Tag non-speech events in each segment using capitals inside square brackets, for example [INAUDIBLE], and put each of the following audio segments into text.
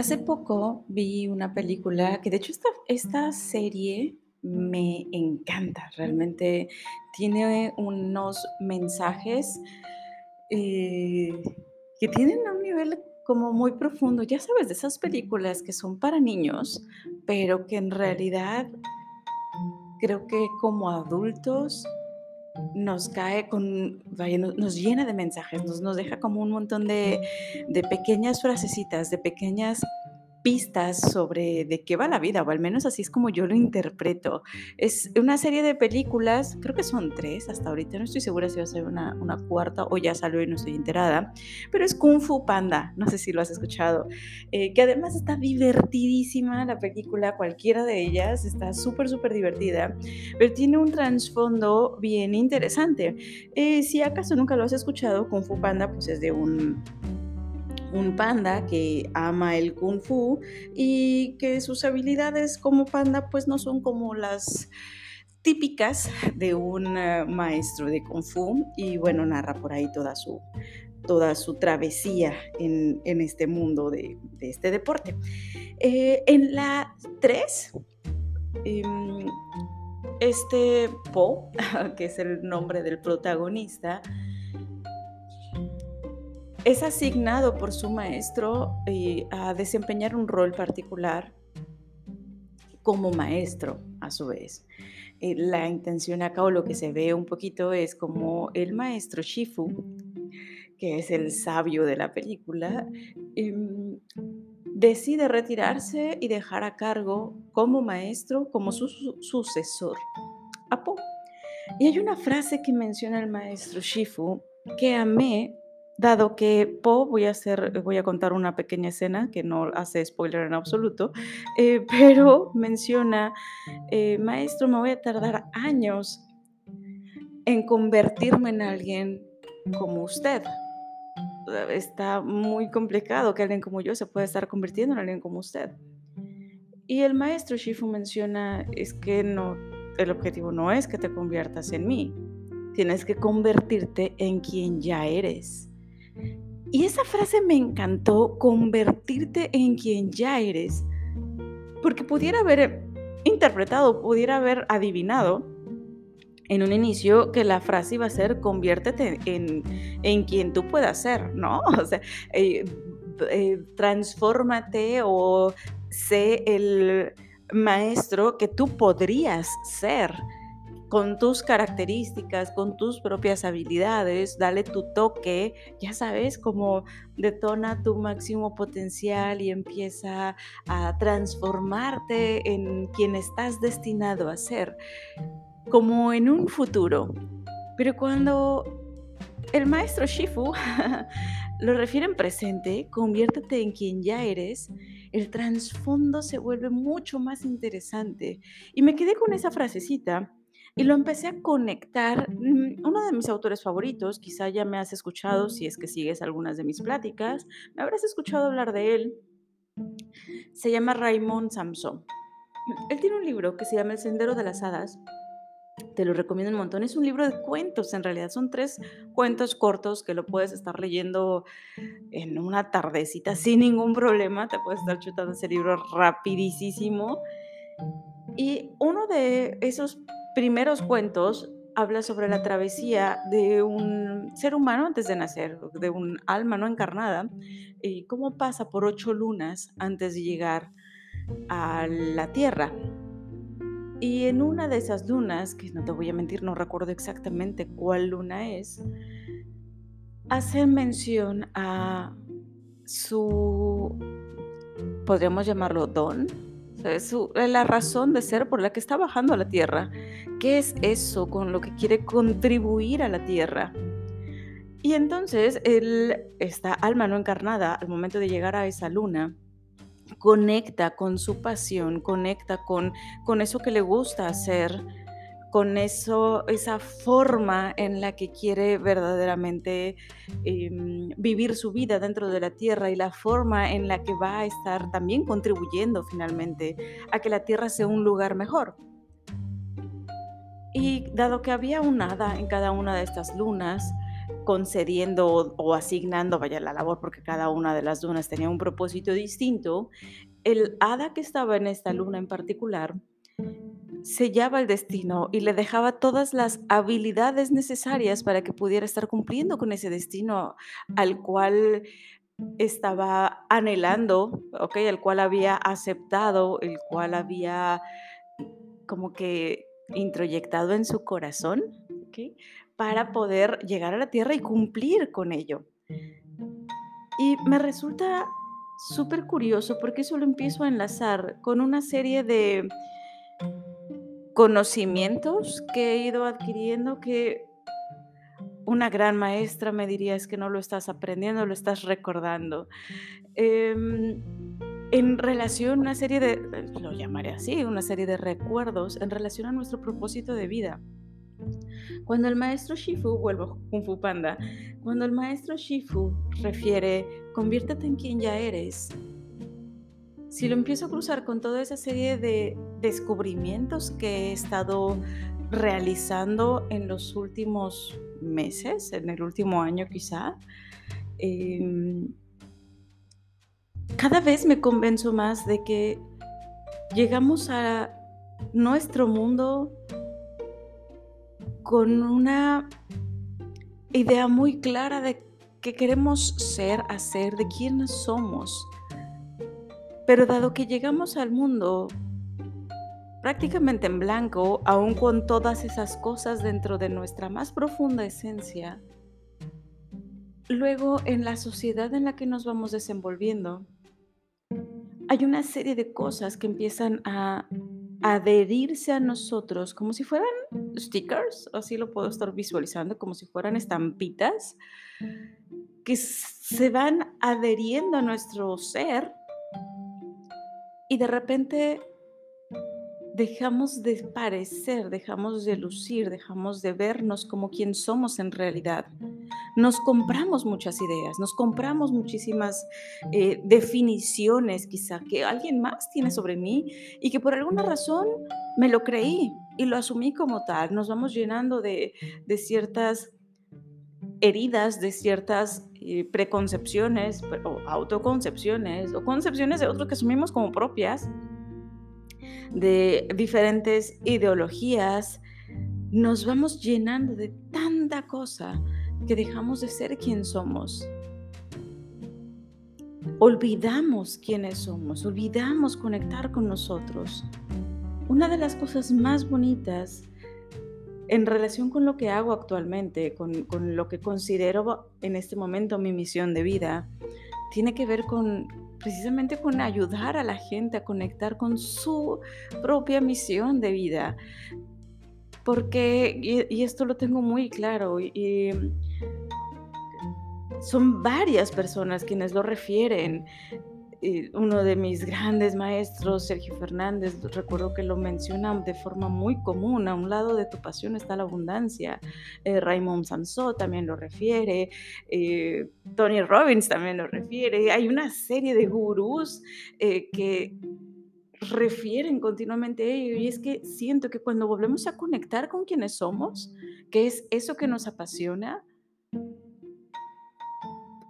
Hace poco vi una película que de hecho esta, esta serie me encanta, realmente tiene unos mensajes eh, que tienen un nivel como muy profundo, ya sabes, de esas películas que son para niños, pero que en realidad creo que como adultos nos cae con, vaya, no- nos llena de mensajes, nos, nos deja como un montón de, de pequeñas frasecitas, de pequeñas pistas sobre de qué va la vida, o al menos así es como yo lo interpreto. Es una serie de películas, creo que son tres hasta ahorita, no estoy segura si va a ser una, una cuarta o ya salió y no estoy enterada, pero es Kung Fu Panda, no sé si lo has escuchado, eh, que además está divertidísima la película, cualquiera de ellas, está súper, súper divertida, pero tiene un trasfondo bien interesante. Eh, si acaso nunca lo has escuchado, Kung Fu Panda pues es de un un panda que ama el kung fu y que sus habilidades como panda pues no son como las típicas de un eh, maestro de kung fu y bueno, narra por ahí toda su, toda su travesía en, en este mundo de, este deporte. Eh, en la 3, este Po, [LAUGHS] que es el nombre del protagonista, es asignado por su maestro eh, a desempeñar un rol particular como maestro, a su vez. Eh, la intención acá o lo que se ve un poquito es como el maestro Shifu, que es el sabio de la película, em, decide retirarse y dejar a cargo como maestro, como su, su- sucesor, a. Y hay una frase que menciona el maestro Shifu que amé, dado que Po, voy a hacer, voy a contar una pequeña escena que no hace spoiler en absoluto, eh, pero menciona, eh, maestro, me voy a tardar años en convertirme en alguien como usted. Está muy complicado que alguien como yo se pueda estar convirtiendo en alguien como usted. Y el maestro Shifu menciona, es que no, el objetivo no es que te conviertas en mí, tienes que convertirte en quien ya eres. Y esa frase me encantó, convertirte en quien ya eres, porque pudiera haber interpretado, pudiera haber adivinado en un inicio que la frase iba a ser conviértete en, en quien tú puedas ser, ¿no? [LAUGHS] O sea, eh, eh, transfórmate o sé el maestro que tú podrías ser con tus características, con tus propias habilidades, dale tu toque, ya sabes, como detona tu máximo potencial y empieza a transformarte en quien estás destinado a ser, como en un futuro. Pero cuando el maestro Shifu [LAUGHS] lo refiere en presente, conviértete en quien ya eres, el trasfondo se vuelve mucho más interesante. Y me quedé con esa frasecita y lo empecé a conectar. mm, Uno de mis autores favoritos, quizá ya me has escuchado si es que sigues algunas de mis pláticas, me habrás escuchado hablar de él. Se llama Raymond Samson. Él tiene un libro que se llama El Sendero de las Hadas. Te lo recomiendo un montón. Es un libro de cuentos, en realidad. Son tres cuentos cortos que lo puedes estar leyendo en una tardecita sin ningún problema. Te puedes estar chutando ese libro rapidísimo. Y uno de esos primeros cuentos habla sobre la travesía de un ser humano antes de nacer, de un alma no encarnada, y cómo pasa por ocho lunas antes de llegar a la Tierra. Y en una de esas lunas, que no te voy a mentir, no recuerdo exactamente cuál luna es, hace mención a su, podríamos llamarlo don, sea, su- la razón de ser por la que está bajando a la Tierra. ¿Qué es eso con lo que quiere contribuir a la Tierra? Y entonces él, esta alma no encarnada, al momento de llegar a esa luna, conecta con su pasión, conecta con, con eso que le gusta hacer, con eso, esa forma en la que quiere verdaderamente em, vivir su vida dentro de la tierra y la forma en la que va a estar también contribuyendo finalmente a que la tierra sea un lugar mejor. Y dado que había un hada en cada una de estas lunas, concediendo o, asignando, vaya la labor, porque cada una de las dunas tenía un propósito distinto, el hada que estaba en esta luna en particular sellaba el destino y le dejaba todas las habilidades necesarias para que pudiera estar cumpliendo con ese destino al cual estaba anhelando, ¿ok? El cual había aceptado, el cual había como que introyectado en su corazón. Para poder llegar a la tierra y cumplir con ello. Y me resulta súper curioso porque eso lo empiezo a enlazar con una serie de conocimientos que he ido adquiriendo que una gran maestra me diría es que no lo estás aprendiendo, lo estás recordando. Em, en relación a una serie de, lo llamaré así, una serie de recuerdos en relación a nuestro propósito de vida. Cuando el maestro Shifu, vuelvo Kung Fu Panda, cuando el maestro Shifu refiere, conviértete en quien ya eres, si lo empiezo a cruzar con toda esa serie de descubrimientos que he estado realizando en los últimos meses, en el último año quizá, em, cada vez me convenzo más de que llegamos a nuestro mundo con una idea muy clara de qué queremos ser, hacer, de quiénes somos. Pero dado que llegamos al mundo prácticamente en blanco, aún con todas esas cosas dentro de nuestra más profunda esencia, luego en la sociedad en la que nos vamos desenvolviendo, hay una serie de cosas que empiezan a adherirse a nosotros como si fueran stickers, así lo puedo estar visualizando, como si fueran estampitas que se van adheriendo a nuestro ser y de repente dejamos de parecer, dejamos de lucir, dejamos de vernos como quien somos en realidad. Nos compramos muchas ideas, nos compramos muchísimas eh, definiciones quizá que alguien más tiene sobre mí y que por alguna razón me lo creí y lo asumí como tal. Nos vamos llenando de, de ciertas heridas, de ciertas eh, preconcepciones o autoconcepciones o concepciones de otros que asumimos como propias, de diferentes ideologías, nos vamos llenando de tanta cosa que dejamos de ser quien somos. Olvidamos quiénes somos, olvidamos conectar con nosotros. Una de las cosas más bonitas en relación con lo que hago actualmente, con, lo que considero en este momento mi misión de vida, tiene que ver con precisamente con ayudar a la gente a conectar con su propia misión de vida. Porque, y, esto lo tengo muy claro, y son varias personas quienes lo refieren uno de mis grandes maestros, Sergio Fernández, recuerdo que lo menciona de forma muy común, a un lado de tu pasión está la abundancia. Eh, Raymond Sansó también lo refiere, eh, Tony Robbins también lo refiere. Hay una serie de gurús eh, que refieren continuamente a ello y es que siento que cuando volvemos a conectar con quienes somos, que es eso que nos apasiona,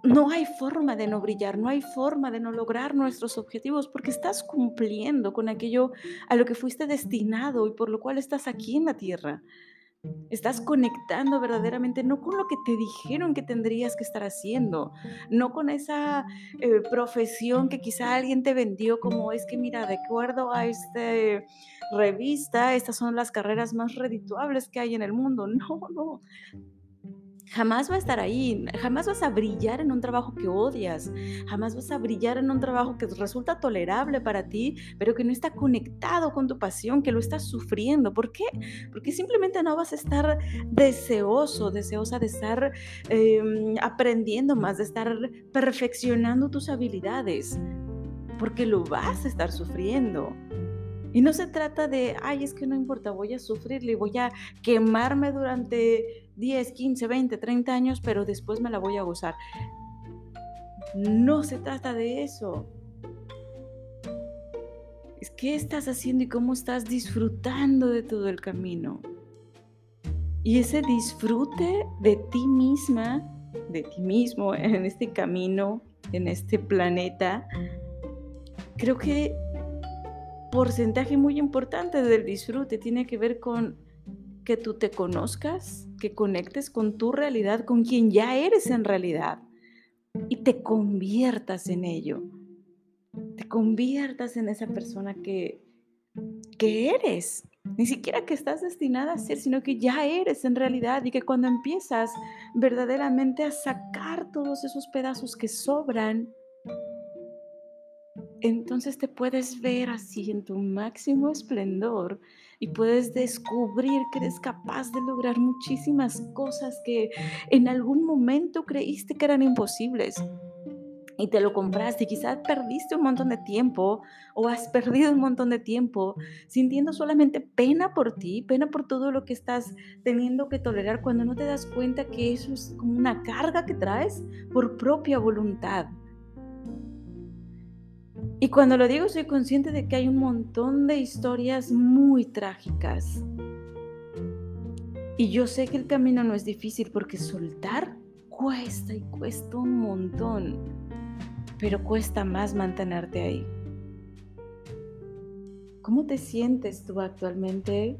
no hay forma de no brillar, no hay forma de no lograr nuestros objetivos porque estás cumpliendo con aquello a lo que fuiste destinado y por lo cual estás aquí en la tierra. Estás conectando verdaderamente no con lo que te dijeron que tendrías que estar haciendo, no con esa eh, profesión que quizá alguien te vendió como es que mira, de acuerdo a esta revista, estas son las carreras más redituables que hay en el mundo. [LAUGHS] No, no Jamás va a estar ahí, jamás vas a brillar en un trabajo que odias, jamás vas a brillar en un trabajo que resulta tolerable para ti, pero que no está conectado con tu pasión, que lo estás sufriendo. ¿Por qué? Porque simplemente no vas a estar deseoso, deseosa de estar em, aprendiendo más, de estar perfeccionando tus habilidades, porque lo vas a estar sufriendo. Y no se trata de, ay, es que no importa, voy a sufrirle, voy a quemarme durante 10, 15, 20, 30 años, pero después me la voy a gozar. No se trata de eso. Es qué estás haciendo y cómo estás disfrutando de todo el camino. Y ese disfrute de ti misma, de ti mismo en este camino, en este planeta, creo que porcentaje muy importante del disfrute tiene que ver con que tú te conozcas, que conectes con tu realidad, con quien ya eres en realidad y te conviertas en ello. Te conviertas en esa persona que, que eres. Ni siquiera que estás destinada a ser, sino que ya eres en realidad y que cuando empiezas verdaderamente a sacar todos esos pedazos que sobran, entonces te puedes ver así en tu máximo esplendor y puedes descubrir que eres capaz de lograr muchísimas cosas que en algún momento creíste que eran imposibles. Y te lo compraste y quizás perdiste un montón de tiempo o has perdido un montón de tiempo sintiendo solamente pena por ti, pena por todo lo que estás teniendo que tolerar cuando no te das cuenta que eso es como una carga que traes por propia voluntad. Y cuando lo digo, soy consciente de que hay un montón de historias muy trágicas. Y yo sé que el camino no es difícil porque soltar cuesta y cuesta un montón, pero cuesta más mantenerte ahí. ¿Cómo te sientes tú actualmente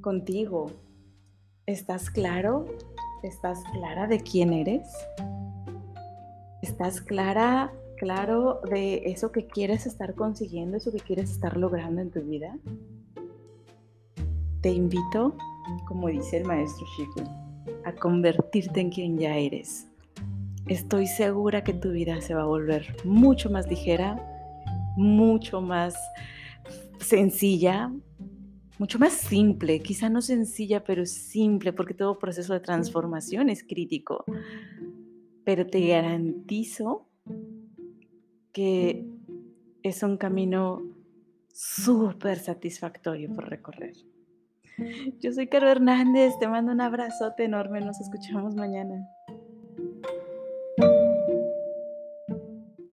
contigo? ¿Estás claro? ¿Estás clara de quién eres? ¿Estás clara claro de eso que quieres estar consiguiendo, eso que quieres estar logrando en tu vida? Te invito, como dice el maestro Shifu, a convertirte en quien ya eres. Estoy segura que tu vida se va a volver mucho más ligera, mucho más sencilla, mucho más simple, quizá no sencilla, pero simple, porque todo proceso de transformación es crítico. Pero te garantizo que es un camino súper satisfactorio por recorrer. Yo soy Caro Hernández, te mando un abrazote enorme, nos escuchamos mañana.